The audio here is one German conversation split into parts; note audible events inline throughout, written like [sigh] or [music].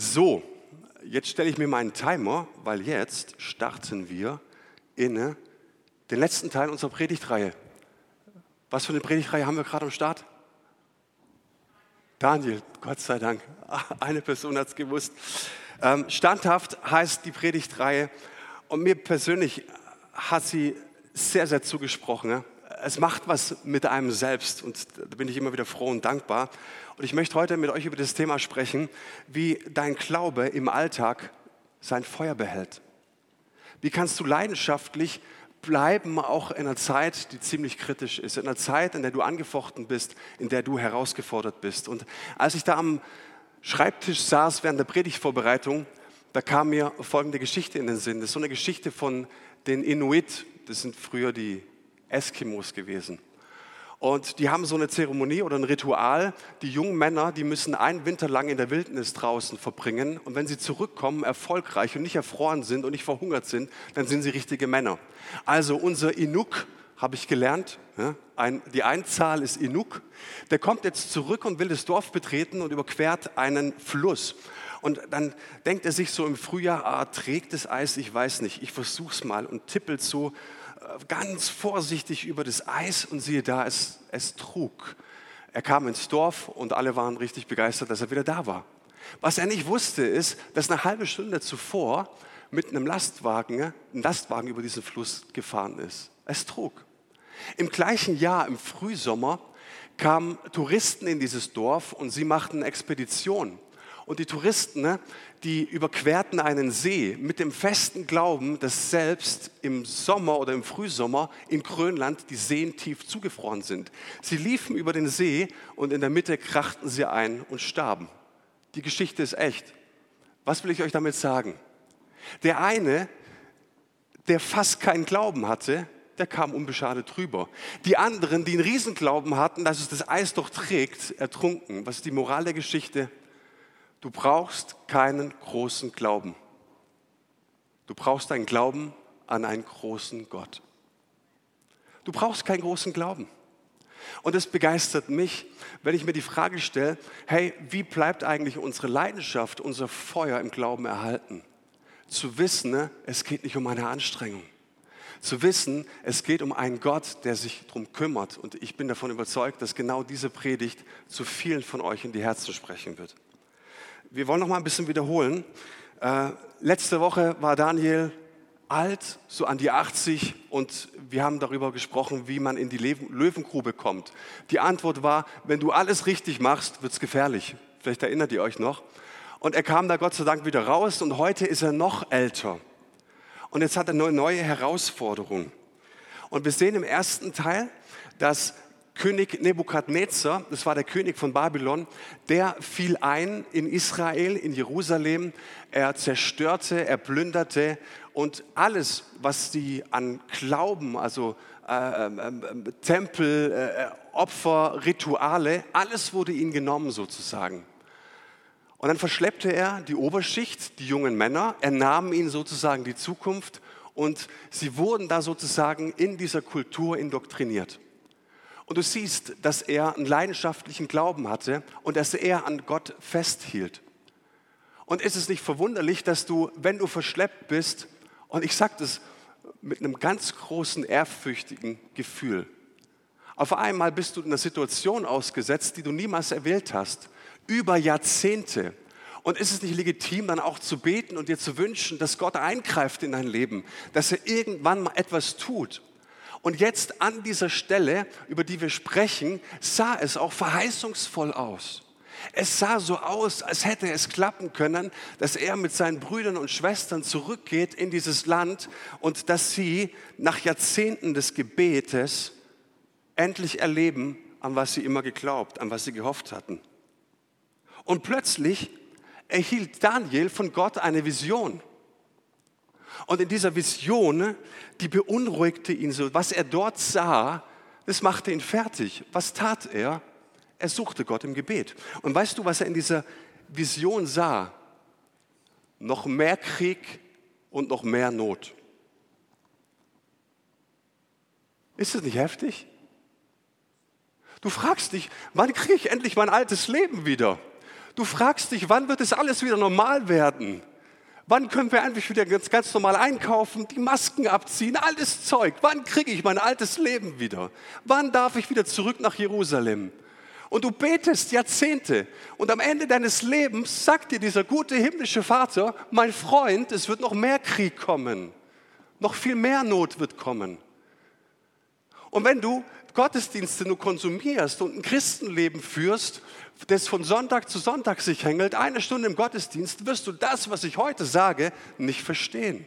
So, jetzt stelle ich mir meinen Timer, weil jetzt starten wir in den letzten Teil unserer Predigtreihe. Was für eine Predigtreihe haben wir gerade am Start? Daniel, Gott sei Dank, [laughs] eine Person hat es gewusst. Ähm, standhaft heißt die Predigtreihe und mir persönlich hat sie sehr, sehr zugesprochen. Es macht was mit einem selbst und da bin ich immer wieder froh und dankbar. Und ich möchte heute mit euch über das Thema sprechen, wie dein Glaube im Alltag sein Feuer behält. Wie kannst du leidenschaftlich bleiben, auch in einer Zeit, die ziemlich kritisch ist, in einer Zeit, in der du angefochten bist, in der du herausgefordert bist. Und als ich da am Schreibtisch saß während der Predigtvorbereitung, da kam mir folgende Geschichte in den Sinn. Das ist so eine Geschichte von den Inuit, das sind früher die Eskimos gewesen. Und die haben so eine Zeremonie oder ein Ritual. Die jungen Männer, die müssen einen Winter lang in der Wildnis draußen verbringen. Und wenn sie zurückkommen, erfolgreich und nicht erfroren sind und nicht verhungert sind, dann sind sie richtige Männer. Also unser Inuk, habe ich gelernt, ja, ein, die Einzahl ist Inuk, der kommt jetzt zurück und will das Dorf betreten und überquert einen Fluss. Und dann denkt er sich so im Frühjahr, ah, trägt das Eis, ich weiß nicht, ich versuch's mal und tippelt so ganz vorsichtig über das Eis und siehe da, es, es trug. Er kam ins Dorf und alle waren richtig begeistert, dass er wieder da war. Was er nicht wusste, ist, dass eine halbe Stunde zuvor mit einem Lastwagen, ein Lastwagen über diesen Fluss gefahren ist. Es trug. Im gleichen Jahr, im Frühsommer, kamen Touristen in dieses Dorf und sie machten Expeditionen. Und die Touristen, ne, die überquerten einen See mit dem festen Glauben, dass selbst im Sommer oder im Frühsommer in Grönland die Seen tief zugefroren sind. Sie liefen über den See und in der Mitte krachten sie ein und starben. Die Geschichte ist echt. Was will ich euch damit sagen? Der eine, der fast keinen Glauben hatte, der kam unbeschadet drüber. Die anderen, die einen Riesenglauben hatten, dass es das Eis doch trägt, ertrunken. Was ist die Moral der Geschichte? Du brauchst keinen großen Glauben. Du brauchst einen Glauben an einen großen Gott. Du brauchst keinen großen Glauben. Und es begeistert mich, wenn ich mir die Frage stelle, hey, wie bleibt eigentlich unsere Leidenschaft, unser Feuer im Glauben erhalten? Zu wissen, ne, es geht nicht um eine Anstrengung. Zu wissen, es geht um einen Gott, der sich darum kümmert. Und ich bin davon überzeugt, dass genau diese Predigt zu vielen von euch in die Herzen sprechen wird. Wir wollen noch mal ein bisschen wiederholen. Äh, letzte Woche war Daniel alt, so an die 80 und wir haben darüber gesprochen, wie man in die Löwengrube kommt. Die Antwort war, wenn du alles richtig machst, wird es gefährlich. Vielleicht erinnert ihr euch noch. Und er kam da Gott sei Dank wieder raus und heute ist er noch älter. Und jetzt hat er eine neue Herausforderung. Und wir sehen im ersten Teil, dass König Nebukadnezar, das war der König von Babylon, der fiel ein in Israel, in Jerusalem. Er zerstörte, er plünderte und alles, was sie an Glauben, also äh, äh, Tempel, äh, Opfer, Rituale, alles wurde ihnen genommen sozusagen. Und dann verschleppte er die Oberschicht, die jungen Männer, er nahm ihnen sozusagen die Zukunft und sie wurden da sozusagen in dieser Kultur indoktriniert. Und du siehst, dass er einen leidenschaftlichen Glauben hatte und dass er an Gott festhielt. Und ist es nicht verwunderlich, dass du, wenn du verschleppt bist, und ich sage das mit einem ganz großen, ehrfürchtigen Gefühl, auf einmal bist du in einer Situation ausgesetzt, die du niemals erwählt hast, über Jahrzehnte. Und ist es nicht legitim, dann auch zu beten und dir zu wünschen, dass Gott eingreift in dein Leben, dass er irgendwann mal etwas tut? Und jetzt an dieser Stelle, über die wir sprechen, sah es auch verheißungsvoll aus. Es sah so aus, als hätte es klappen können, dass er mit seinen Brüdern und Schwestern zurückgeht in dieses Land und dass sie nach Jahrzehnten des Gebetes endlich erleben, an was sie immer geglaubt, an was sie gehofft hatten. Und plötzlich erhielt Daniel von Gott eine Vision. Und in dieser Vision, die beunruhigte ihn so. Was er dort sah, das machte ihn fertig. Was tat er? Er suchte Gott im Gebet. Und weißt du, was er in dieser Vision sah? Noch mehr Krieg und noch mehr Not. Ist das nicht heftig? Du fragst dich, wann kriege ich endlich mein altes Leben wieder? Du fragst dich, wann wird es alles wieder normal werden? Wann können wir endlich wieder ganz, ganz normal einkaufen, die Masken abziehen, alles Zeug? Wann kriege ich mein altes Leben wieder? Wann darf ich wieder zurück nach Jerusalem? Und du betest Jahrzehnte und am Ende deines Lebens sagt dir dieser gute himmlische Vater, mein Freund, es wird noch mehr Krieg kommen, noch viel mehr Not wird kommen. Und wenn du Gottesdienste nur konsumierst und ein Christenleben führst, das von Sonntag zu Sonntag sich hängelt, eine Stunde im Gottesdienst, wirst du das, was ich heute sage, nicht verstehen.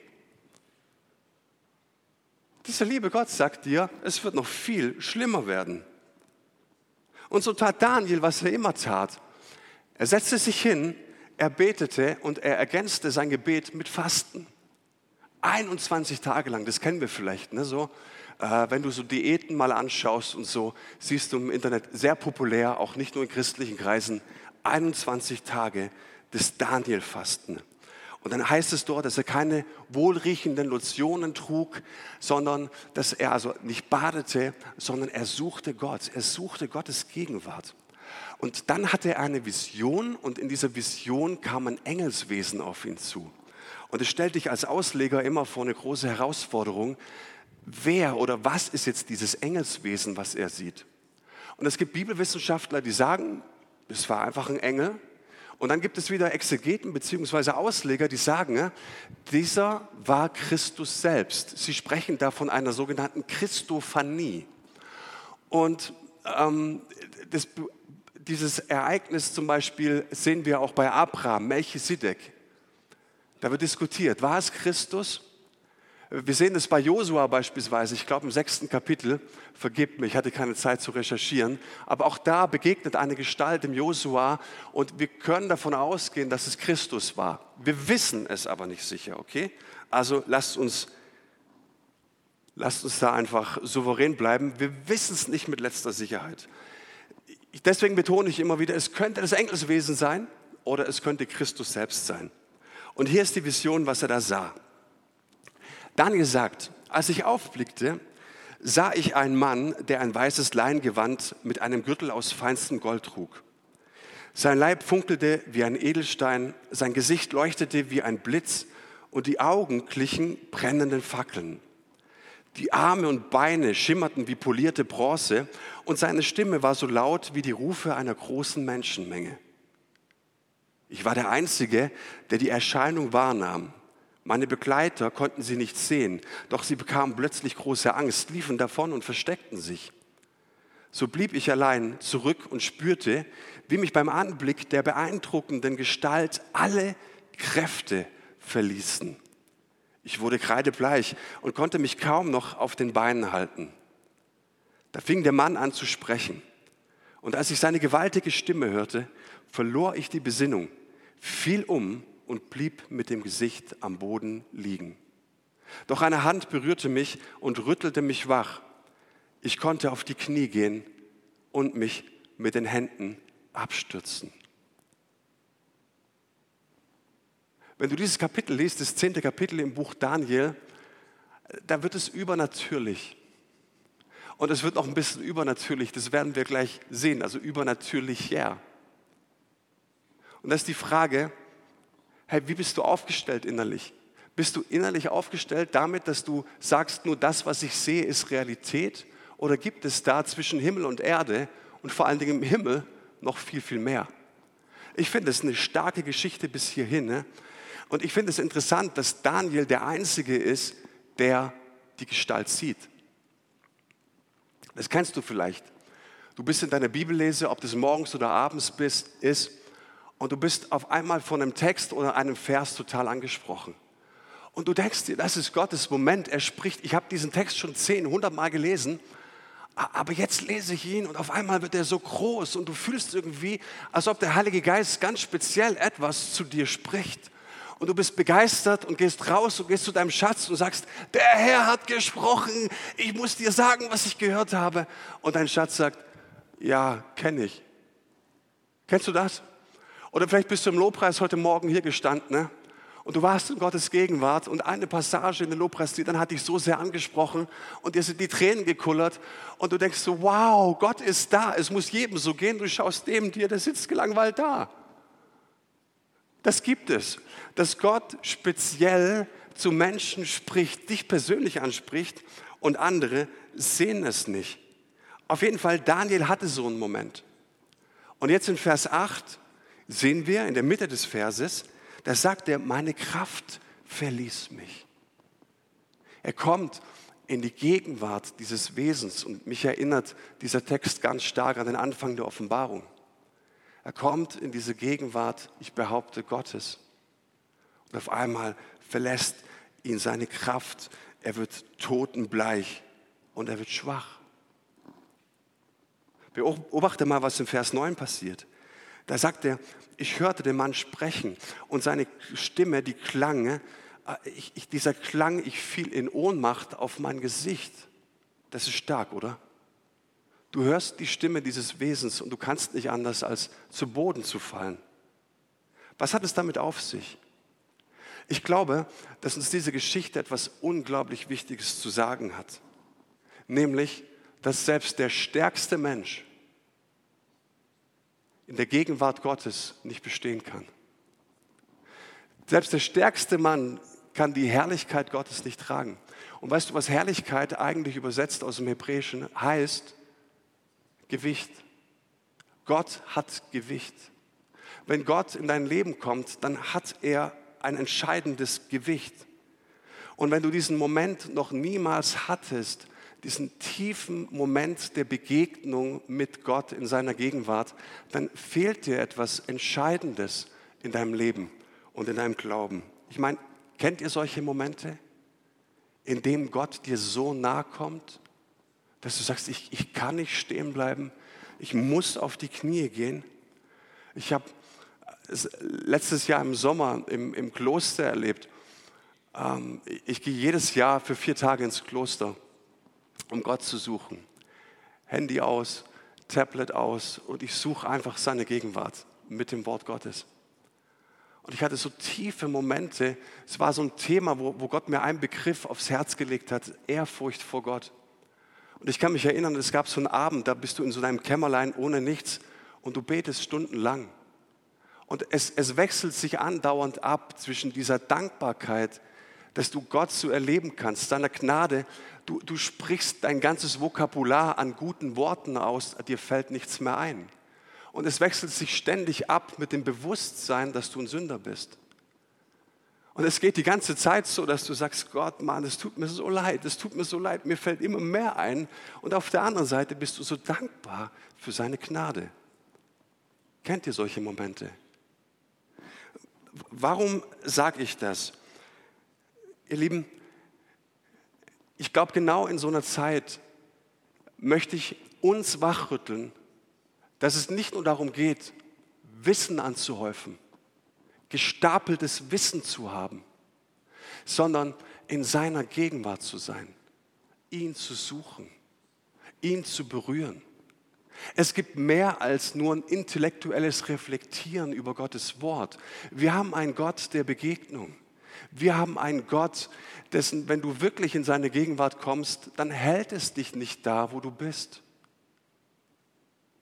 Dieser liebe Gott sagt dir, es wird noch viel schlimmer werden. Und so tat Daniel, was er immer tat. Er setzte sich hin, er betete und er ergänzte sein Gebet mit Fasten. 21 Tage lang, das kennen wir vielleicht, ne, so wenn du so Diäten mal anschaust und so, siehst du im Internet sehr populär, auch nicht nur in christlichen Kreisen, 21 Tage des Daniel-Fasten. Und dann heißt es dort, dass er keine wohlriechenden Lotionen trug, sondern dass er also nicht badete, sondern er suchte Gott. Er suchte Gottes Gegenwart. Und dann hatte er eine Vision und in dieser Vision kam ein Engelswesen auf ihn zu. Und es stellt dich als Ausleger immer vor eine große Herausforderung, wer oder was ist jetzt dieses Engelswesen, was er sieht. Und es gibt Bibelwissenschaftler, die sagen, es war einfach ein Engel. Und dann gibt es wieder Exegeten bzw. Ausleger, die sagen, dieser war Christus selbst. Sie sprechen da von einer sogenannten Christophanie. Und ähm, das, dieses Ereignis zum Beispiel sehen wir auch bei Abraham, Melchisedek. Da wird diskutiert, war es Christus? Wir sehen es bei Josua beispielsweise, ich glaube im sechsten Kapitel, vergebt mir, ich hatte keine Zeit zu recherchieren, aber auch da begegnet eine Gestalt im Josua und wir können davon ausgehen, dass es Christus war. Wir wissen es aber nicht sicher, okay? Also lasst uns, lasst uns da einfach souverän bleiben. Wir wissen es nicht mit letzter Sicherheit. Deswegen betone ich immer wieder, es könnte das Engelswesen sein oder es könnte Christus selbst sein. Und hier ist die Vision, was er da sah. Daniel sagt, als ich aufblickte, sah ich einen Mann, der ein weißes Leingewand mit einem Gürtel aus feinstem Gold trug. Sein Leib funkelte wie ein Edelstein, sein Gesicht leuchtete wie ein Blitz und die Augen glichen brennenden Fackeln. Die Arme und Beine schimmerten wie polierte Bronze und seine Stimme war so laut wie die Rufe einer großen Menschenmenge. Ich war der Einzige, der die Erscheinung wahrnahm. Meine Begleiter konnten sie nicht sehen, doch sie bekamen plötzlich große Angst, liefen davon und versteckten sich. So blieb ich allein zurück und spürte, wie mich beim Anblick der beeindruckenden Gestalt alle Kräfte verließen. Ich wurde kreidebleich und konnte mich kaum noch auf den Beinen halten. Da fing der Mann an zu sprechen. Und als ich seine gewaltige Stimme hörte, verlor ich die Besinnung, fiel um und blieb mit dem Gesicht am Boden liegen. Doch eine Hand berührte mich und rüttelte mich wach. Ich konnte auf die Knie gehen und mich mit den Händen abstürzen. Wenn du dieses Kapitel liest, das zehnte Kapitel im Buch Daniel, da wird es übernatürlich. Und es wird noch ein bisschen übernatürlich, das werden wir gleich sehen, also übernatürlich ja. Und das ist die Frage, hey, wie bist du aufgestellt innerlich? Bist du innerlich aufgestellt damit, dass du sagst, nur das, was ich sehe, ist Realität? Oder gibt es da zwischen Himmel und Erde und vor allen Dingen im Himmel noch viel, viel mehr? Ich finde es eine starke Geschichte bis hierhin. Ne? Und ich finde es interessant, dass Daniel der Einzige ist, der die Gestalt sieht. Das kennst du vielleicht. Du bist in deiner Bibellese, ob das morgens oder abends bist, ist, und du bist auf einmal von einem Text oder einem Vers total angesprochen. Und du denkst dir, das ist Gottes Moment, er spricht. Ich habe diesen Text schon zehn, hundert Mal gelesen, aber jetzt lese ich ihn und auf einmal wird er so groß und du fühlst irgendwie, als ob der Heilige Geist ganz speziell etwas zu dir spricht. Und du bist begeistert und gehst raus und gehst zu deinem Schatz und sagst, der Herr hat gesprochen, ich muss dir sagen, was ich gehört habe. Und dein Schatz sagt, ja, kenne ich. Kennst du das? Oder vielleicht bist du im Lobpreis heute Morgen hier gestanden ne? und du warst in Gottes Gegenwart und eine Passage in den Lobpreis, dann hat dich so sehr angesprochen und dir sind die Tränen gekullert und du denkst so, wow, Gott ist da, es muss jedem so gehen, du schaust dem dir, der sitzt gelangweilt da. Das gibt es, dass Gott speziell zu Menschen spricht, dich persönlich anspricht und andere sehen es nicht. Auf jeden Fall, Daniel hatte so einen Moment. Und jetzt in Vers 8 sehen wir in der Mitte des Verses, da sagt er, meine Kraft verließ mich. Er kommt in die Gegenwart dieses Wesens und mich erinnert dieser Text ganz stark an den Anfang der Offenbarung. Er kommt in diese Gegenwart, ich behaupte, Gottes. Und auf einmal verlässt ihn seine Kraft. Er wird totenbleich und er wird schwach. Beobachte mal, was im Vers 9 passiert. Da sagt er, ich hörte den Mann sprechen und seine Stimme, die klang, äh, ich, ich, dieser Klang, ich fiel in Ohnmacht auf mein Gesicht. Das ist stark, oder? Du hörst die Stimme dieses Wesens und du kannst nicht anders, als zu Boden zu fallen. Was hat es damit auf sich? Ich glaube, dass uns diese Geschichte etwas unglaublich Wichtiges zu sagen hat. Nämlich, dass selbst der stärkste Mensch in der Gegenwart Gottes nicht bestehen kann. Selbst der stärkste Mann kann die Herrlichkeit Gottes nicht tragen. Und weißt du, was Herrlichkeit eigentlich übersetzt aus dem Hebräischen heißt? Gewicht. Gott hat Gewicht. Wenn Gott in dein Leben kommt, dann hat er ein entscheidendes Gewicht. Und wenn du diesen Moment noch niemals hattest, diesen tiefen Moment der Begegnung mit Gott in seiner Gegenwart, dann fehlt dir etwas Entscheidendes in deinem Leben und in deinem Glauben. Ich meine, kennt ihr solche Momente, in denen Gott dir so nahe kommt, dass du sagst, ich, ich kann nicht stehen bleiben, ich muss auf die Knie gehen. Ich habe letztes Jahr im Sommer im, im Kloster erlebt. Ähm, ich gehe jedes Jahr für vier Tage ins Kloster, um Gott zu suchen. Handy aus, Tablet aus und ich suche einfach seine Gegenwart mit dem Wort Gottes. Und ich hatte so tiefe Momente. Es war so ein Thema, wo, wo Gott mir einen Begriff aufs Herz gelegt hat: Ehrfurcht vor Gott. Und ich kann mich erinnern, es gab so einen Abend, da bist du in so einem Kämmerlein ohne nichts und du betest stundenlang. Und es, es wechselt sich andauernd ab zwischen dieser Dankbarkeit, dass du Gott so erleben kannst, seiner Gnade. Du, du sprichst dein ganzes Vokabular an guten Worten aus, dir fällt nichts mehr ein. Und es wechselt sich ständig ab mit dem Bewusstsein, dass du ein Sünder bist. Und es geht die ganze Zeit so, dass du sagst, Gott, Mann, es tut mir so leid, es tut mir so leid, mir fällt immer mehr ein. Und auf der anderen Seite bist du so dankbar für seine Gnade. Kennt ihr solche Momente? Warum sage ich das? Ihr Lieben, ich glaube, genau in so einer Zeit möchte ich uns wachrütteln, dass es nicht nur darum geht, Wissen anzuhäufen, gestapeltes Wissen zu haben, sondern in seiner Gegenwart zu sein, ihn zu suchen, ihn zu berühren. Es gibt mehr als nur ein intellektuelles Reflektieren über Gottes Wort. Wir haben einen Gott der Begegnung. Wir haben einen Gott, dessen, wenn du wirklich in seine Gegenwart kommst, dann hält es dich nicht da, wo du bist.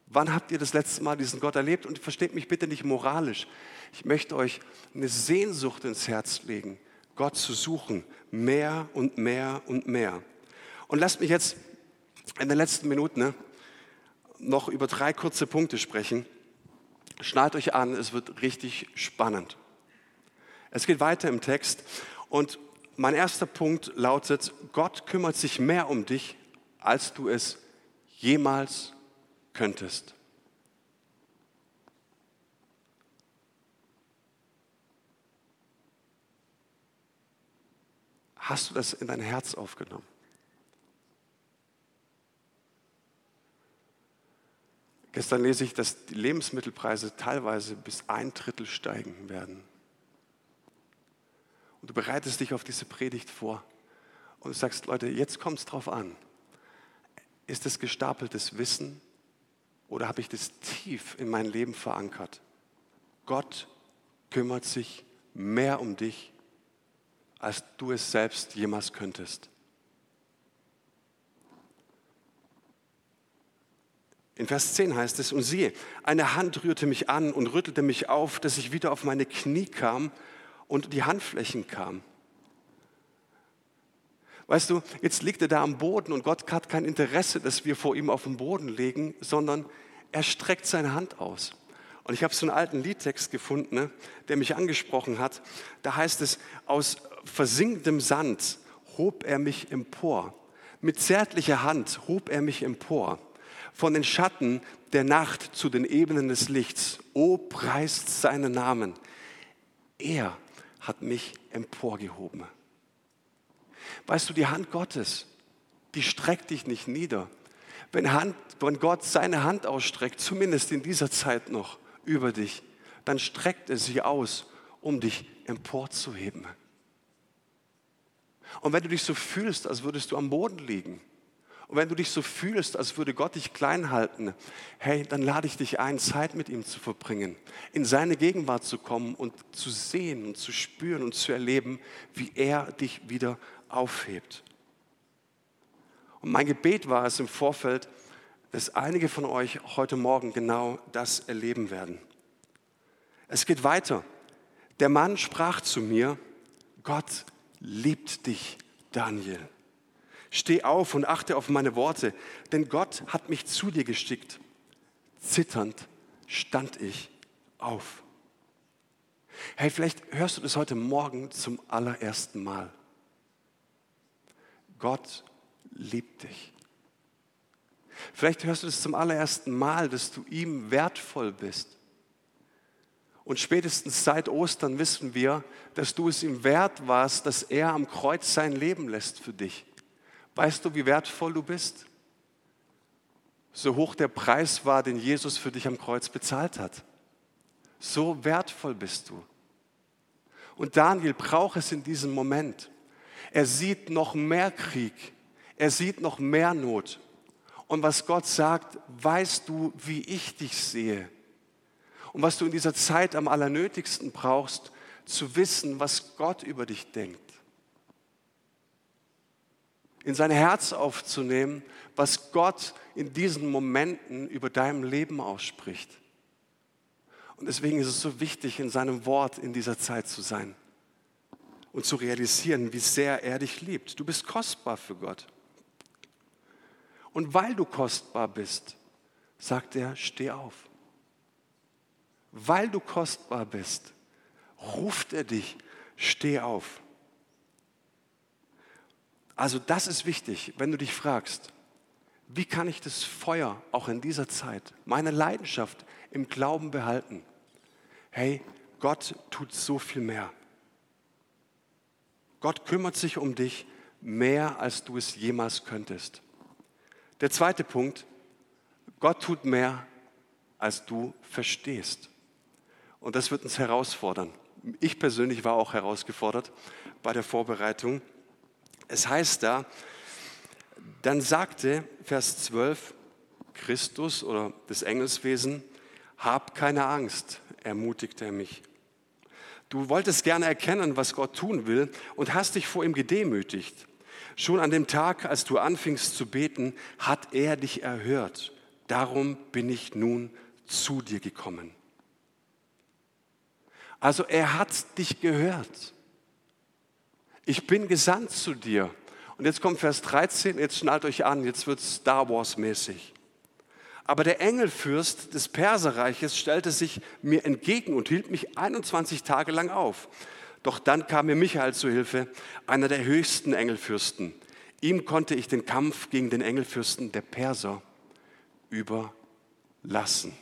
Wann habt ihr das letzte Mal diesen Gott erlebt? Und versteht mich bitte nicht moralisch. Ich möchte euch eine Sehnsucht ins Herz legen, Gott zu suchen, mehr und mehr und mehr. Und lasst mich jetzt in den letzten Minuten ne, noch über drei kurze Punkte sprechen. Schnallt euch an, es wird richtig spannend. Es geht weiter im Text und mein erster Punkt lautet, Gott kümmert sich mehr um dich, als du es jemals könntest. Hast du das in dein Herz aufgenommen? Gestern lese ich, dass die Lebensmittelpreise teilweise bis ein Drittel steigen werden. Und du bereitest dich auf diese Predigt vor und du sagst, Leute, jetzt kommt es drauf an. Ist es gestapeltes Wissen oder habe ich das tief in mein Leben verankert? Gott kümmert sich mehr um dich, als du es selbst jemals könntest. In Vers 10 heißt es, und siehe, eine Hand rührte mich an und rüttelte mich auf, dass ich wieder auf meine Knie kam und die Handflächen kam. Weißt du, jetzt liegt er da am Boden und Gott hat kein Interesse, dass wir vor ihm auf den Boden legen, sondern er streckt seine Hand aus. Und ich habe so einen alten Liedtext gefunden, ne, der mich angesprochen hat. Da heißt es, aus versinkendem Sand hob er mich empor. Mit zärtlicher Hand hob er mich empor von den Schatten der Nacht zu den Ebenen des Lichts. O preist seinen Namen. Er hat mich emporgehoben. Weißt du, die Hand Gottes, die streckt dich nicht nieder. Wenn, Hand, wenn Gott seine Hand ausstreckt, zumindest in dieser Zeit noch über dich, dann streckt er sie aus, um dich emporzuheben. Und wenn du dich so fühlst, als würdest du am Boden liegen, und wenn du dich so fühlst, als würde Gott dich klein halten, hey, dann lade ich dich ein, Zeit mit ihm zu verbringen, in seine Gegenwart zu kommen und zu sehen und zu spüren und zu erleben, wie er dich wieder aufhebt. Und mein Gebet war es im Vorfeld, dass einige von euch heute Morgen genau das erleben werden. Es geht weiter. Der Mann sprach zu mir, Gott liebt dich, Daniel. Steh auf und achte auf meine Worte, denn Gott hat mich zu dir geschickt. Zitternd stand ich auf. Hey, vielleicht hörst du das heute Morgen zum allerersten Mal. Gott liebt dich. Vielleicht hörst du das zum allerersten Mal, dass du ihm wertvoll bist. Und spätestens seit Ostern wissen wir, dass du es ihm wert warst, dass er am Kreuz sein Leben lässt für dich. Weißt du, wie wertvoll du bist? So hoch der Preis war, den Jesus für dich am Kreuz bezahlt hat. So wertvoll bist du. Und Daniel braucht es in diesem Moment. Er sieht noch mehr Krieg. Er sieht noch mehr Not. Und was Gott sagt, weißt du, wie ich dich sehe. Und was du in dieser Zeit am allernötigsten brauchst, zu wissen, was Gott über dich denkt in sein Herz aufzunehmen, was Gott in diesen Momenten über deinem Leben ausspricht. Und deswegen ist es so wichtig, in seinem Wort in dieser Zeit zu sein und zu realisieren, wie sehr er dich liebt. Du bist kostbar für Gott. Und weil du kostbar bist, sagt er, steh auf. Weil du kostbar bist, ruft er dich, steh auf. Also das ist wichtig, wenn du dich fragst, wie kann ich das Feuer auch in dieser Zeit, meine Leidenschaft im Glauben behalten? Hey, Gott tut so viel mehr. Gott kümmert sich um dich mehr, als du es jemals könntest. Der zweite Punkt, Gott tut mehr, als du verstehst. Und das wird uns herausfordern. Ich persönlich war auch herausgefordert bei der Vorbereitung. Es heißt da, dann sagte Vers 12 Christus oder das Engelswesen, hab keine Angst, ermutigte er mich. Du wolltest gerne erkennen, was Gott tun will und hast dich vor ihm gedemütigt. Schon an dem Tag, als du anfingst zu beten, hat er dich erhört. Darum bin ich nun zu dir gekommen. Also er hat dich gehört ich bin gesandt zu dir. Und jetzt kommt Vers 13, jetzt schnallt euch an, jetzt wird Star Wars mäßig. Aber der Engelfürst des Perserreiches stellte sich mir entgegen und hielt mich 21 Tage lang auf. Doch dann kam mir Michael zu Hilfe, einer der höchsten Engelfürsten. Ihm konnte ich den Kampf gegen den Engelfürsten der Perser überlassen.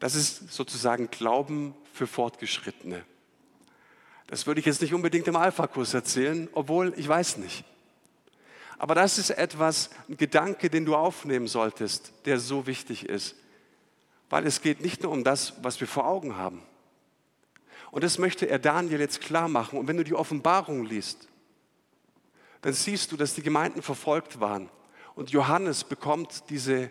Das ist sozusagen Glauben für Fortgeschrittene. Das würde ich jetzt nicht unbedingt im Alpha-Kurs erzählen, obwohl ich weiß nicht. Aber das ist etwas, ein Gedanke, den du aufnehmen solltest, der so wichtig ist. Weil es geht nicht nur um das, was wir vor Augen haben. Und das möchte er Daniel jetzt klar machen. Und wenn du die Offenbarung liest, dann siehst du, dass die Gemeinden verfolgt waren. Und Johannes bekommt diese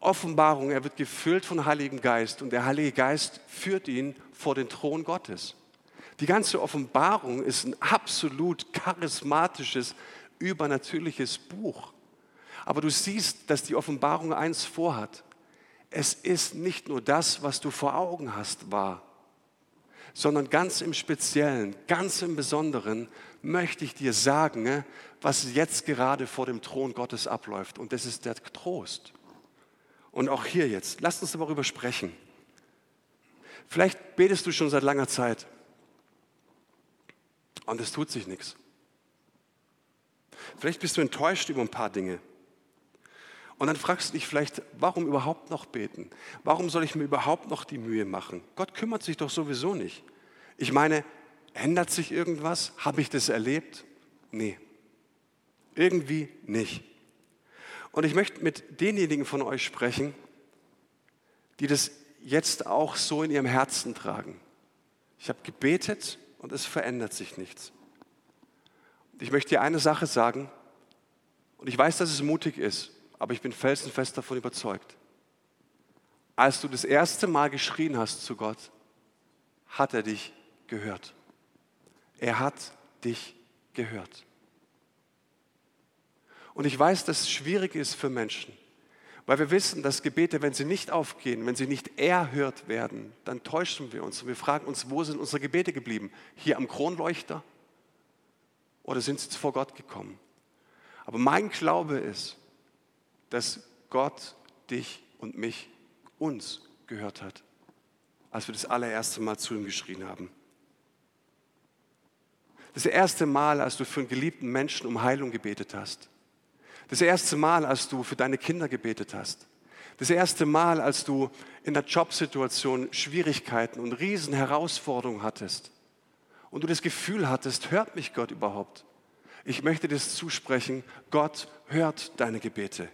Offenbarung, er wird gefüllt von Heiligen Geist und der Heilige Geist führt ihn vor den Thron Gottes. Die ganze Offenbarung ist ein absolut charismatisches, übernatürliches Buch. Aber du siehst, dass die Offenbarung eins vorhat. Es ist nicht nur das, was du vor Augen hast, wahr, sondern ganz im Speziellen, ganz im Besonderen möchte ich dir sagen, ne, was jetzt gerade vor dem Thron Gottes abläuft. Und das ist der Trost. Und auch hier jetzt, lasst uns darüber sprechen. Vielleicht betest du schon seit langer Zeit und es tut sich nichts. Vielleicht bist du enttäuscht über ein paar Dinge. Und dann fragst du dich vielleicht, warum überhaupt noch beten? Warum soll ich mir überhaupt noch die Mühe machen? Gott kümmert sich doch sowieso nicht. Ich meine, ändert sich irgendwas? Habe ich das erlebt? Nee. Irgendwie nicht. Und ich möchte mit denjenigen von euch sprechen, die das jetzt auch so in ihrem Herzen tragen. Ich habe gebetet und es verändert sich nichts. Ich möchte dir eine Sache sagen, und ich weiß, dass es mutig ist, aber ich bin felsenfest davon überzeugt. Als du das erste Mal geschrien hast zu Gott, hat er dich gehört. Er hat dich gehört. Und ich weiß, dass es schwierig ist für Menschen, weil wir wissen, dass Gebete, wenn sie nicht aufgehen, wenn sie nicht erhört werden, dann täuschen wir uns und wir fragen uns, wo sind unsere Gebete geblieben? Hier am Kronleuchter? Oder sind sie vor Gott gekommen? Aber mein Glaube ist, dass Gott dich und mich, uns gehört hat, als wir das allererste Mal zu ihm geschrien haben. Das erste Mal, als du für einen geliebten Menschen um Heilung gebetet hast. Das erste Mal, als du für deine Kinder gebetet hast. Das erste Mal, als du in der Jobsituation Schwierigkeiten und Riesenherausforderungen hattest und du das Gefühl hattest, hört mich Gott überhaupt? Ich möchte das zusprechen, Gott hört deine Gebete.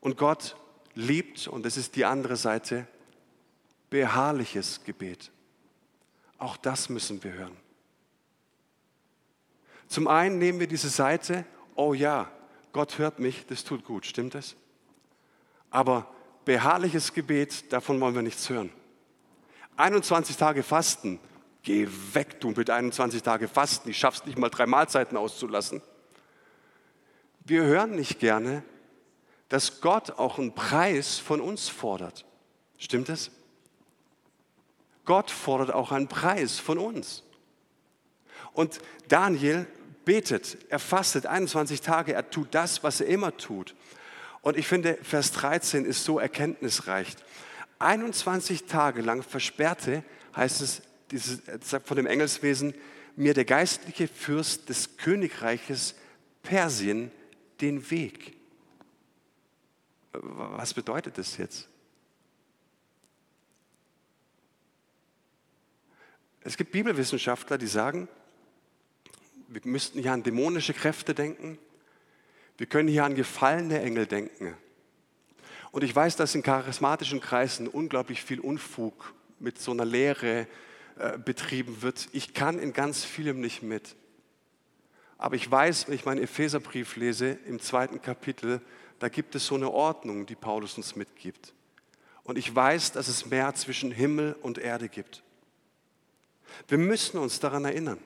Und Gott liebt, und das ist die andere Seite, beharrliches Gebet. Auch das müssen wir hören. Zum einen nehmen wir diese Seite, oh ja, Gott hört mich, das tut gut, stimmt es? Aber beharrliches Gebet, davon wollen wir nichts hören. 21 Tage Fasten, geh weg, du mit 21 Tage Fasten, ich schaffst nicht mal drei Mahlzeiten auszulassen. Wir hören nicht gerne, dass Gott auch einen Preis von uns fordert. Stimmt es? Gott fordert auch einen Preis von uns. Und Daniel betet, er fastet 21 Tage, er tut das, was er immer tut. Und ich finde, Vers 13 ist so erkenntnisreich. 21 Tage lang versperrte, heißt es dieses, von dem Engelswesen, mir der geistliche Fürst des Königreiches Persien den Weg. Was bedeutet das jetzt? Es gibt Bibelwissenschaftler, die sagen, wir müssten hier an dämonische Kräfte denken. Wir können hier an gefallene Engel denken. Und ich weiß, dass in charismatischen Kreisen unglaublich viel Unfug mit so einer Lehre äh, betrieben wird. Ich kann in ganz vielem nicht mit. Aber ich weiß, wenn ich meinen Epheserbrief lese, im zweiten Kapitel, da gibt es so eine Ordnung, die Paulus uns mitgibt. Und ich weiß, dass es mehr zwischen Himmel und Erde gibt. Wir müssen uns daran erinnern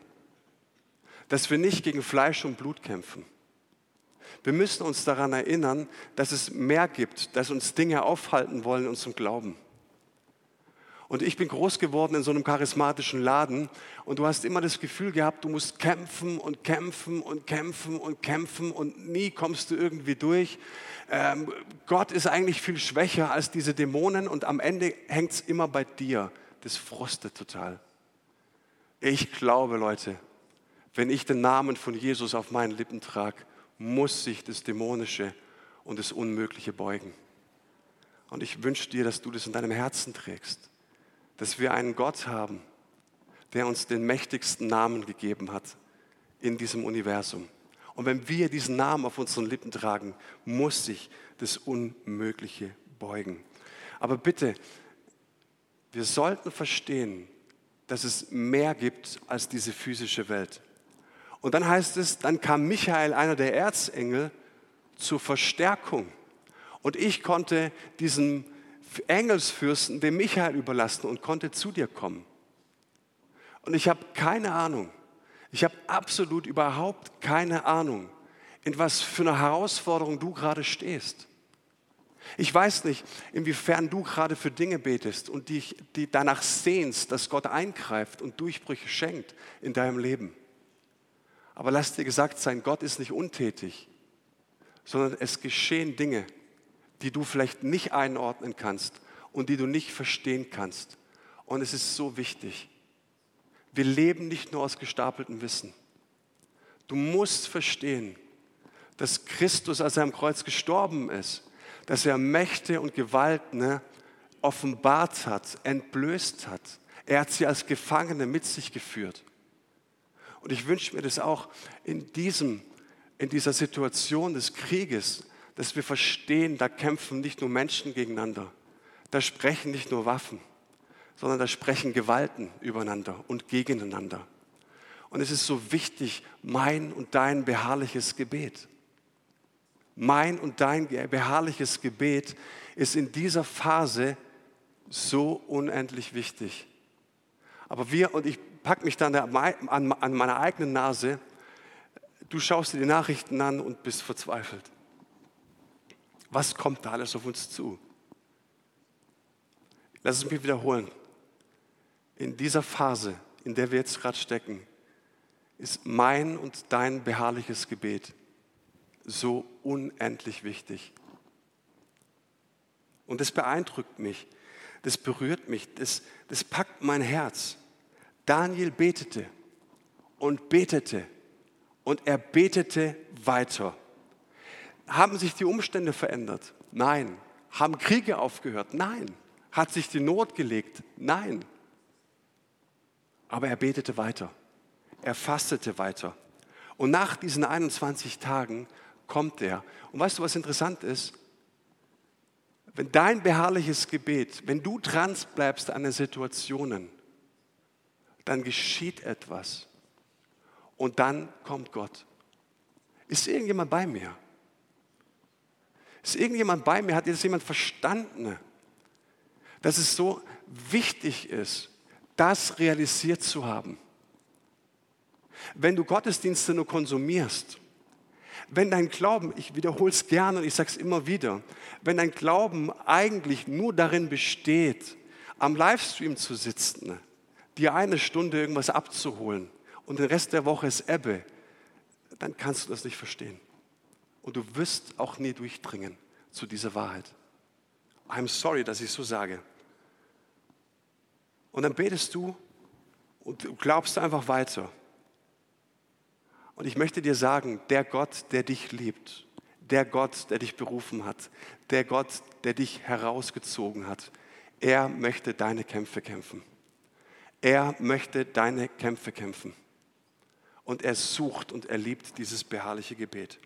dass wir nicht gegen Fleisch und Blut kämpfen. Wir müssen uns daran erinnern, dass es mehr gibt, dass uns Dinge aufhalten wollen in unserem Glauben. Und ich bin groß geworden in so einem charismatischen Laden und du hast immer das Gefühl gehabt, du musst kämpfen und kämpfen und kämpfen und kämpfen und nie kommst du irgendwie durch. Ähm, Gott ist eigentlich viel schwächer als diese Dämonen und am Ende hängt es immer bei dir. Das frostet total. Ich glaube, Leute, wenn ich den Namen von Jesus auf meinen Lippen trage, muss sich das Dämonische und das Unmögliche beugen. Und ich wünsche dir, dass du das in deinem Herzen trägst, dass wir einen Gott haben, der uns den mächtigsten Namen gegeben hat in diesem Universum. Und wenn wir diesen Namen auf unseren Lippen tragen, muss sich das Unmögliche beugen. Aber bitte, wir sollten verstehen, dass es mehr gibt als diese physische Welt. Und dann heißt es, dann kam Michael, einer der Erzengel, zur Verstärkung. Und ich konnte diesen Engelsfürsten dem Michael überlassen und konnte zu dir kommen. Und ich habe keine Ahnung. Ich habe absolut überhaupt keine Ahnung, in was für eine Herausforderung du gerade stehst. Ich weiß nicht, inwiefern du gerade für Dinge betest und dich die danach sehnst, dass Gott eingreift und Durchbrüche schenkt in deinem Leben. Aber lass dir gesagt sein, Gott ist nicht untätig, sondern es geschehen Dinge, die du vielleicht nicht einordnen kannst und die du nicht verstehen kannst. Und es ist so wichtig. Wir leben nicht nur aus gestapeltem Wissen. Du musst verstehen, dass Christus, als er am Kreuz gestorben ist, dass er Mächte und Gewalten ne, offenbart hat, entblößt hat. Er hat sie als Gefangene mit sich geführt. Und ich wünsche mir das auch in, diesem, in dieser Situation des Krieges, dass wir verstehen, da kämpfen nicht nur Menschen gegeneinander, da sprechen nicht nur Waffen, sondern da sprechen Gewalten übereinander und gegeneinander. Und es ist so wichtig, mein und dein beharrliches Gebet. Mein und dein beharrliches Gebet ist in dieser Phase so unendlich wichtig. Aber wir, und ich packe mich dann an meiner eigenen Nase, du schaust dir die Nachrichten an und bist verzweifelt. Was kommt da alles auf uns zu? Lass es mich wiederholen. In dieser Phase, in der wir jetzt gerade stecken, ist mein und dein beharrliches Gebet so unendlich wichtig. Und das beeindruckt mich, das berührt mich, das, das packt mein Herz. Daniel betete und betete und er betete weiter. Haben sich die Umstände verändert? Nein. Haben Kriege aufgehört? Nein. Hat sich die Not gelegt? Nein. Aber er betete weiter. Er fastete weiter. Und nach diesen 21 Tagen kommt er. Und weißt du, was interessant ist? Wenn dein beharrliches Gebet, wenn du dran bleibst an den Situationen, dann geschieht etwas. Und dann kommt Gott. Ist irgendjemand bei mir? Ist irgendjemand bei mir? Hat jetzt jemand verstanden, dass es so wichtig ist, das realisiert zu haben? Wenn du Gottesdienste nur konsumierst, wenn dein Glauben, ich wiederhole es gerne und ich sage es immer wieder, wenn dein Glauben eigentlich nur darin besteht, am Livestream zu sitzen, dir eine Stunde irgendwas abzuholen und den Rest der Woche ist Ebbe, dann kannst du das nicht verstehen. Und du wirst auch nie durchdringen zu dieser Wahrheit. I'm sorry, dass ich so sage. Und dann betest du und glaubst einfach weiter. Und ich möchte dir sagen, der Gott, der dich liebt, der Gott, der dich berufen hat, der Gott, der dich herausgezogen hat, er möchte deine Kämpfe kämpfen. Er möchte deine Kämpfe kämpfen. Und er sucht und er liebt dieses beharrliche Gebet.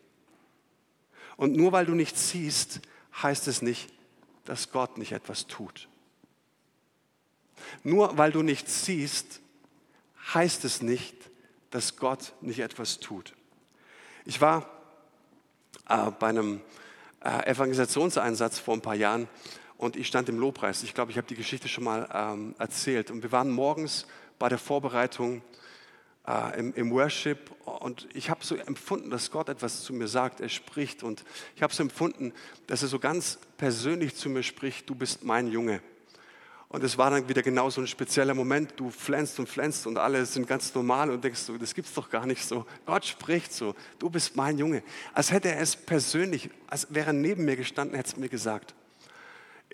Und nur weil du nichts siehst, heißt es nicht, dass Gott nicht etwas tut. Nur weil du nichts siehst, heißt es nicht, dass Gott nicht etwas tut. Ich war äh, bei einem äh, Evangelisationseinsatz vor ein paar Jahren und ich stand im Lobpreis. Ich glaube, ich habe die Geschichte schon mal ähm, erzählt. Und wir waren morgens bei der Vorbereitung äh, im, im, Worship und ich habe so empfunden, dass Gott etwas zu mir sagt. Er spricht und ich habe so empfunden, dass er so ganz persönlich zu mir spricht: Du bist mein Junge. Und es war dann wieder genau so ein spezieller Moment. Du pflänzt und pflänzt und alle sind ganz normal und denkst so, das gibt's doch gar nicht so. Gott spricht so, du bist mein Junge. Als hätte er es persönlich, als wäre er neben mir gestanden, hätte es mir gesagt.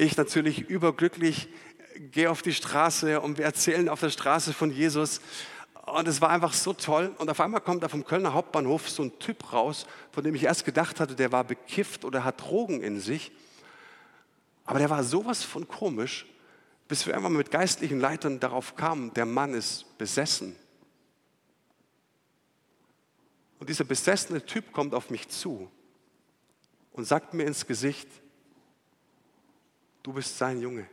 Ich natürlich überglücklich gehe auf die Straße und wir erzählen auf der Straße von Jesus. Und es war einfach so toll. Und auf einmal kommt da vom Kölner Hauptbahnhof so ein Typ raus, von dem ich erst gedacht hatte, der war bekifft oder hat Drogen in sich. Aber der war sowas von komisch bis wir irgendwann mit geistlichen Leitern darauf kamen, der Mann ist besessen. Und dieser besessene Typ kommt auf mich zu und sagt mir ins Gesicht, du bist sein Junge.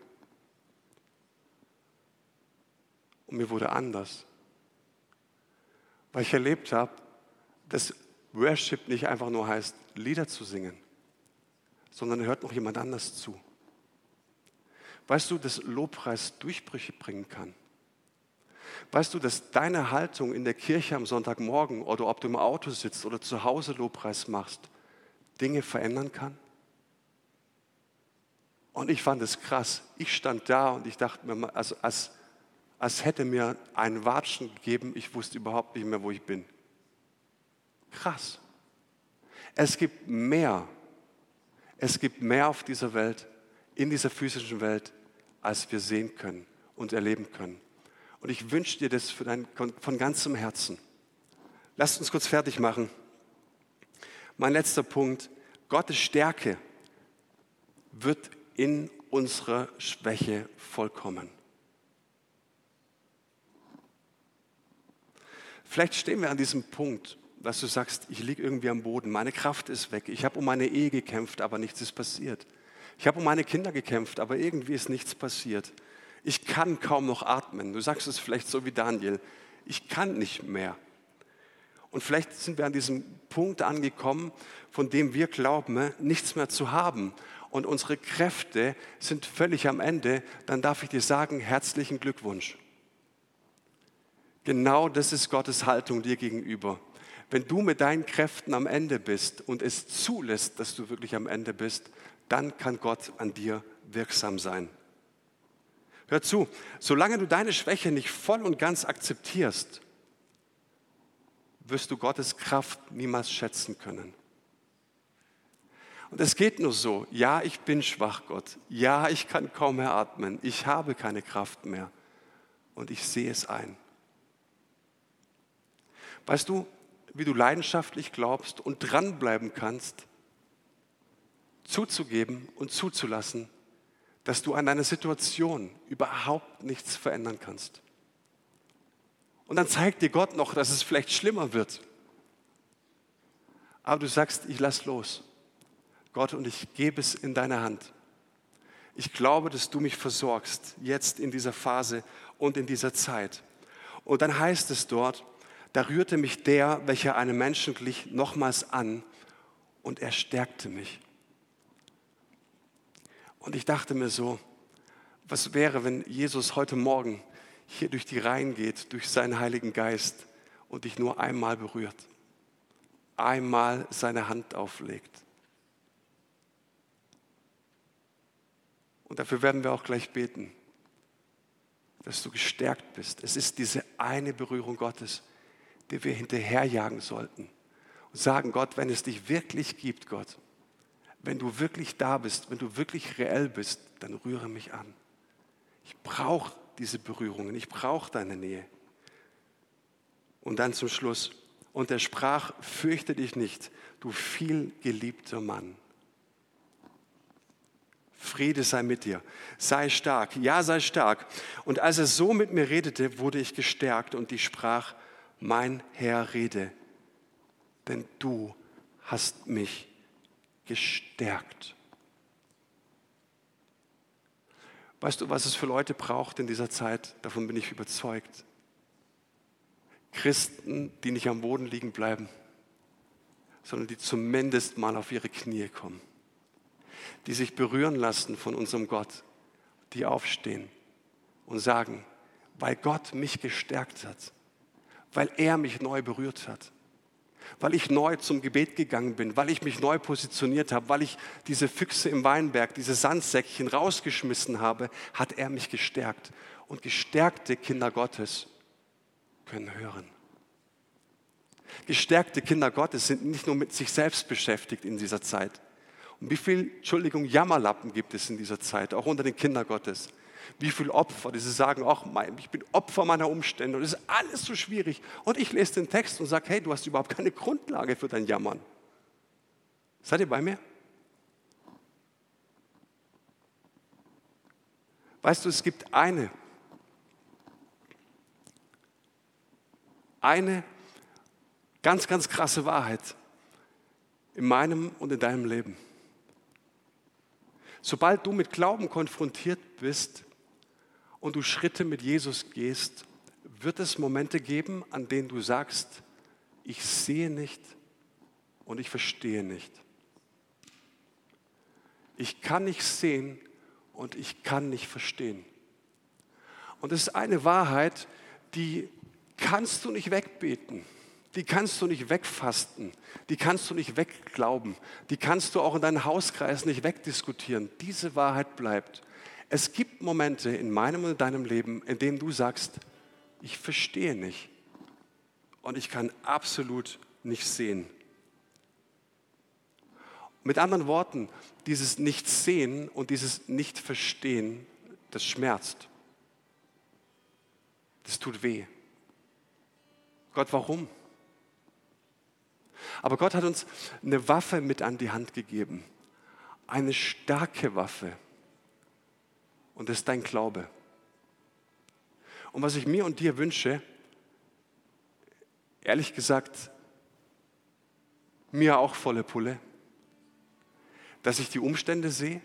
Und mir wurde anders, weil ich erlebt habe, dass Worship nicht einfach nur heißt, Lieder zu singen, sondern hört noch jemand anders zu. Weißt du, dass Lobpreis Durchbrüche bringen kann? Weißt du, dass deine Haltung in der Kirche am Sonntagmorgen oder ob du im Auto sitzt oder zu Hause Lobpreis machst, Dinge verändern kann? Und ich fand es krass. Ich stand da und ich dachte mir, also als, als hätte mir ein Watschen gegeben, ich wusste überhaupt nicht mehr, wo ich bin. Krass. Es gibt mehr. Es gibt mehr auf dieser Welt, in dieser physischen Welt, als wir sehen können und erleben können. Und ich wünsche dir das dein, von ganzem Herzen. Lasst uns kurz fertig machen. Mein letzter Punkt. Gottes Stärke wird in unserer Schwäche vollkommen. Vielleicht stehen wir an diesem Punkt, dass du sagst, ich liege irgendwie am Boden, meine Kraft ist weg, ich habe um meine Ehe gekämpft, aber nichts ist passiert. Ich habe um meine Kinder gekämpft, aber irgendwie ist nichts passiert. Ich kann kaum noch atmen. Du sagst es vielleicht so wie Daniel, ich kann nicht mehr. Und vielleicht sind wir an diesem Punkt angekommen, von dem wir glauben, nichts mehr zu haben. Und unsere Kräfte sind völlig am Ende. Dann darf ich dir sagen, herzlichen Glückwunsch. Genau das ist Gottes Haltung dir gegenüber. Wenn du mit deinen Kräften am Ende bist und es zulässt, dass du wirklich am Ende bist, dann kann Gott an dir wirksam sein. Hör zu, solange du deine Schwäche nicht voll und ganz akzeptierst, wirst du Gottes Kraft niemals schätzen können. Und es geht nur so, ja, ich bin schwach, Gott. Ja, ich kann kaum mehr atmen. Ich habe keine Kraft mehr. Und ich sehe es ein. Weißt du, wie du leidenschaftlich glaubst und dranbleiben kannst, zuzugeben und zuzulassen, dass du an deiner Situation überhaupt nichts verändern kannst. Und dann zeigt dir Gott noch, dass es vielleicht schlimmer wird. Aber du sagst, ich lass los. Gott, und ich gebe es in deine Hand. Ich glaube, dass du mich versorgst, jetzt in dieser Phase und in dieser Zeit. Und dann heißt es dort, da rührte mich der, welcher einem Menschen glich, nochmals an und er stärkte mich. Und ich dachte mir so, was wäre, wenn Jesus heute Morgen hier durch die Reihen geht, durch seinen Heiligen Geist und dich nur einmal berührt, einmal seine Hand auflegt. Und dafür werden wir auch gleich beten, dass du gestärkt bist. Es ist diese eine Berührung Gottes, die wir hinterherjagen sollten. Und sagen, Gott, wenn es dich wirklich gibt, Gott, wenn du wirklich da bist, wenn du wirklich reell bist, dann rühre mich an. Ich brauche diese Berührungen, ich brauche deine Nähe. Und dann zum Schluss, und er sprach, fürchte dich nicht, du viel geliebter Mann. Friede sei mit dir, sei stark, ja, sei stark. Und als er so mit mir redete, wurde ich gestärkt und ich sprach, mein Herr, rede, denn du hast mich gestärkt. Weißt du, was es für Leute braucht in dieser Zeit? Davon bin ich überzeugt. Christen, die nicht am Boden liegen bleiben, sondern die zumindest mal auf ihre Knie kommen, die sich berühren lassen von unserem Gott, die aufstehen und sagen, weil Gott mich gestärkt hat, weil er mich neu berührt hat, weil ich neu zum Gebet gegangen bin, weil ich mich neu positioniert habe, weil ich diese Füchse im Weinberg, diese Sandsäckchen rausgeschmissen habe, hat er mich gestärkt. Und gestärkte Kinder Gottes können hören. Gestärkte Kinder Gottes sind nicht nur mit sich selbst beschäftigt in dieser Zeit. Und wie viel, Entschuldigung, Jammerlappen gibt es in dieser Zeit, auch unter den Kindern Gottes? wie viele Opfer, die sie sagen, ach, ich bin Opfer meiner Umstände und es ist alles so schwierig. Und ich lese den Text und sage, hey, du hast überhaupt keine Grundlage für dein Jammern. Seid ihr bei mir? Weißt du, es gibt eine, eine ganz, ganz krasse Wahrheit in meinem und in deinem Leben. Sobald du mit Glauben konfrontiert bist, und du Schritte mit Jesus gehst, wird es Momente geben, an denen du sagst, ich sehe nicht und ich verstehe nicht. Ich kann nicht sehen und ich kann nicht verstehen. Und es ist eine Wahrheit, die kannst du nicht wegbeten. Die kannst du nicht wegfasten. Die kannst du nicht wegglauben. Die kannst du auch in deinen Hauskreis nicht wegdiskutieren. Diese Wahrheit bleibt. Es gibt Momente in meinem und deinem Leben, in denen du sagst, ich verstehe nicht und ich kann absolut nicht sehen. Mit anderen Worten, dieses Nicht-Sehen und dieses Nicht-Verstehen, das schmerzt. Das tut weh. Gott, warum? Aber Gott hat uns eine Waffe mit an die Hand gegeben. Eine starke Waffe. Und das ist dein Glaube. Und was ich mir und dir wünsche, ehrlich gesagt, mir auch volle Pulle, dass ich die Umstände sehe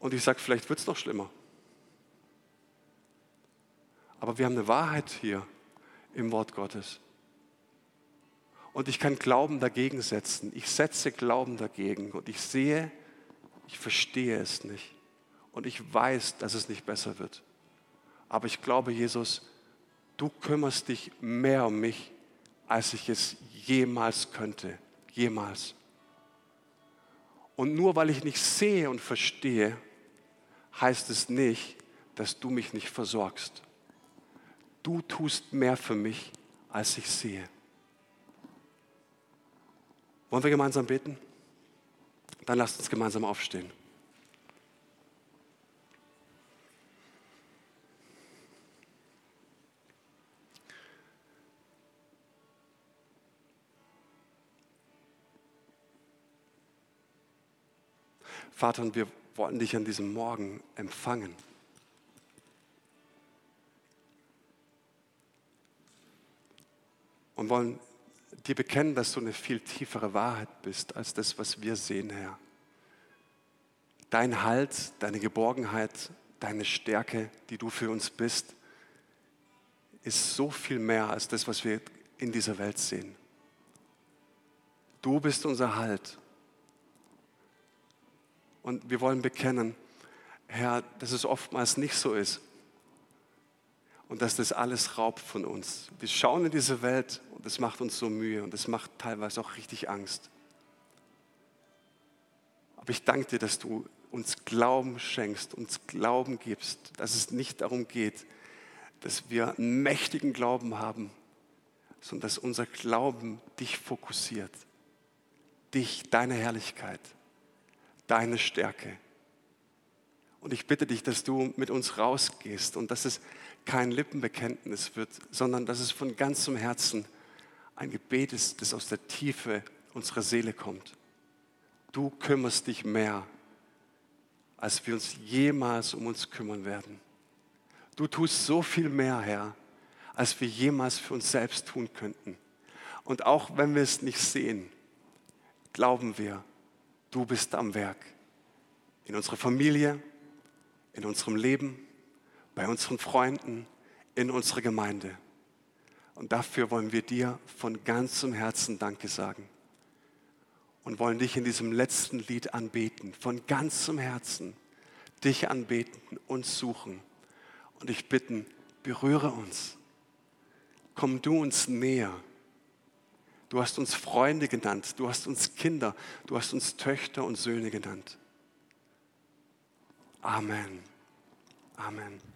und ich sage, vielleicht wird es noch schlimmer. Aber wir haben eine Wahrheit hier im Wort Gottes. Und ich kann Glauben dagegen setzen. Ich setze Glauben dagegen und ich sehe, ich verstehe es nicht. Und ich weiß, dass es nicht besser wird. Aber ich glaube, Jesus, du kümmerst dich mehr um mich, als ich es jemals könnte. Jemals. Und nur weil ich nicht sehe und verstehe, heißt es nicht, dass du mich nicht versorgst. Du tust mehr für mich, als ich sehe. Wollen wir gemeinsam beten? Dann lasst uns gemeinsam aufstehen. Vater, und wir wollen dich an diesem Morgen empfangen. Und wollen dir bekennen, dass du eine viel tiefere Wahrheit bist als das, was wir sehen, Herr. Dein Halt, deine Geborgenheit, deine Stärke, die du für uns bist, ist so viel mehr als das, was wir in dieser Welt sehen. Du bist unser Halt. Und wir wollen bekennen, Herr, dass es oftmals nicht so ist. Und dass das alles raubt von uns. Wir schauen in diese Welt es macht uns so Mühe und es macht teilweise auch richtig Angst. Aber ich danke dir, dass du uns Glauben schenkst, uns Glauben gibst, dass es nicht darum geht, dass wir einen mächtigen Glauben haben, sondern dass unser Glauben dich fokussiert. Dich, deine Herrlichkeit deine Stärke. Und ich bitte dich, dass du mit uns rausgehst und dass es kein Lippenbekenntnis wird, sondern dass es von ganzem Herzen ein Gebet ist, das aus der Tiefe unserer Seele kommt. Du kümmerst dich mehr, als wir uns jemals um uns kümmern werden. Du tust so viel mehr, Herr, als wir jemals für uns selbst tun könnten. Und auch wenn wir es nicht sehen, glauben wir, du bist am Werk. In unserer Familie, in unserem Leben, bei unseren Freunden, in unserer Gemeinde. Und dafür wollen wir dir von ganzem Herzen Danke sagen und wollen dich in diesem letzten Lied anbeten, von ganzem Herzen dich anbeten und suchen. Und ich bitten, berühre uns. Komm du uns näher. Du hast uns Freunde genannt, du hast uns Kinder, du hast uns Töchter und Söhne genannt. Amen. Amen.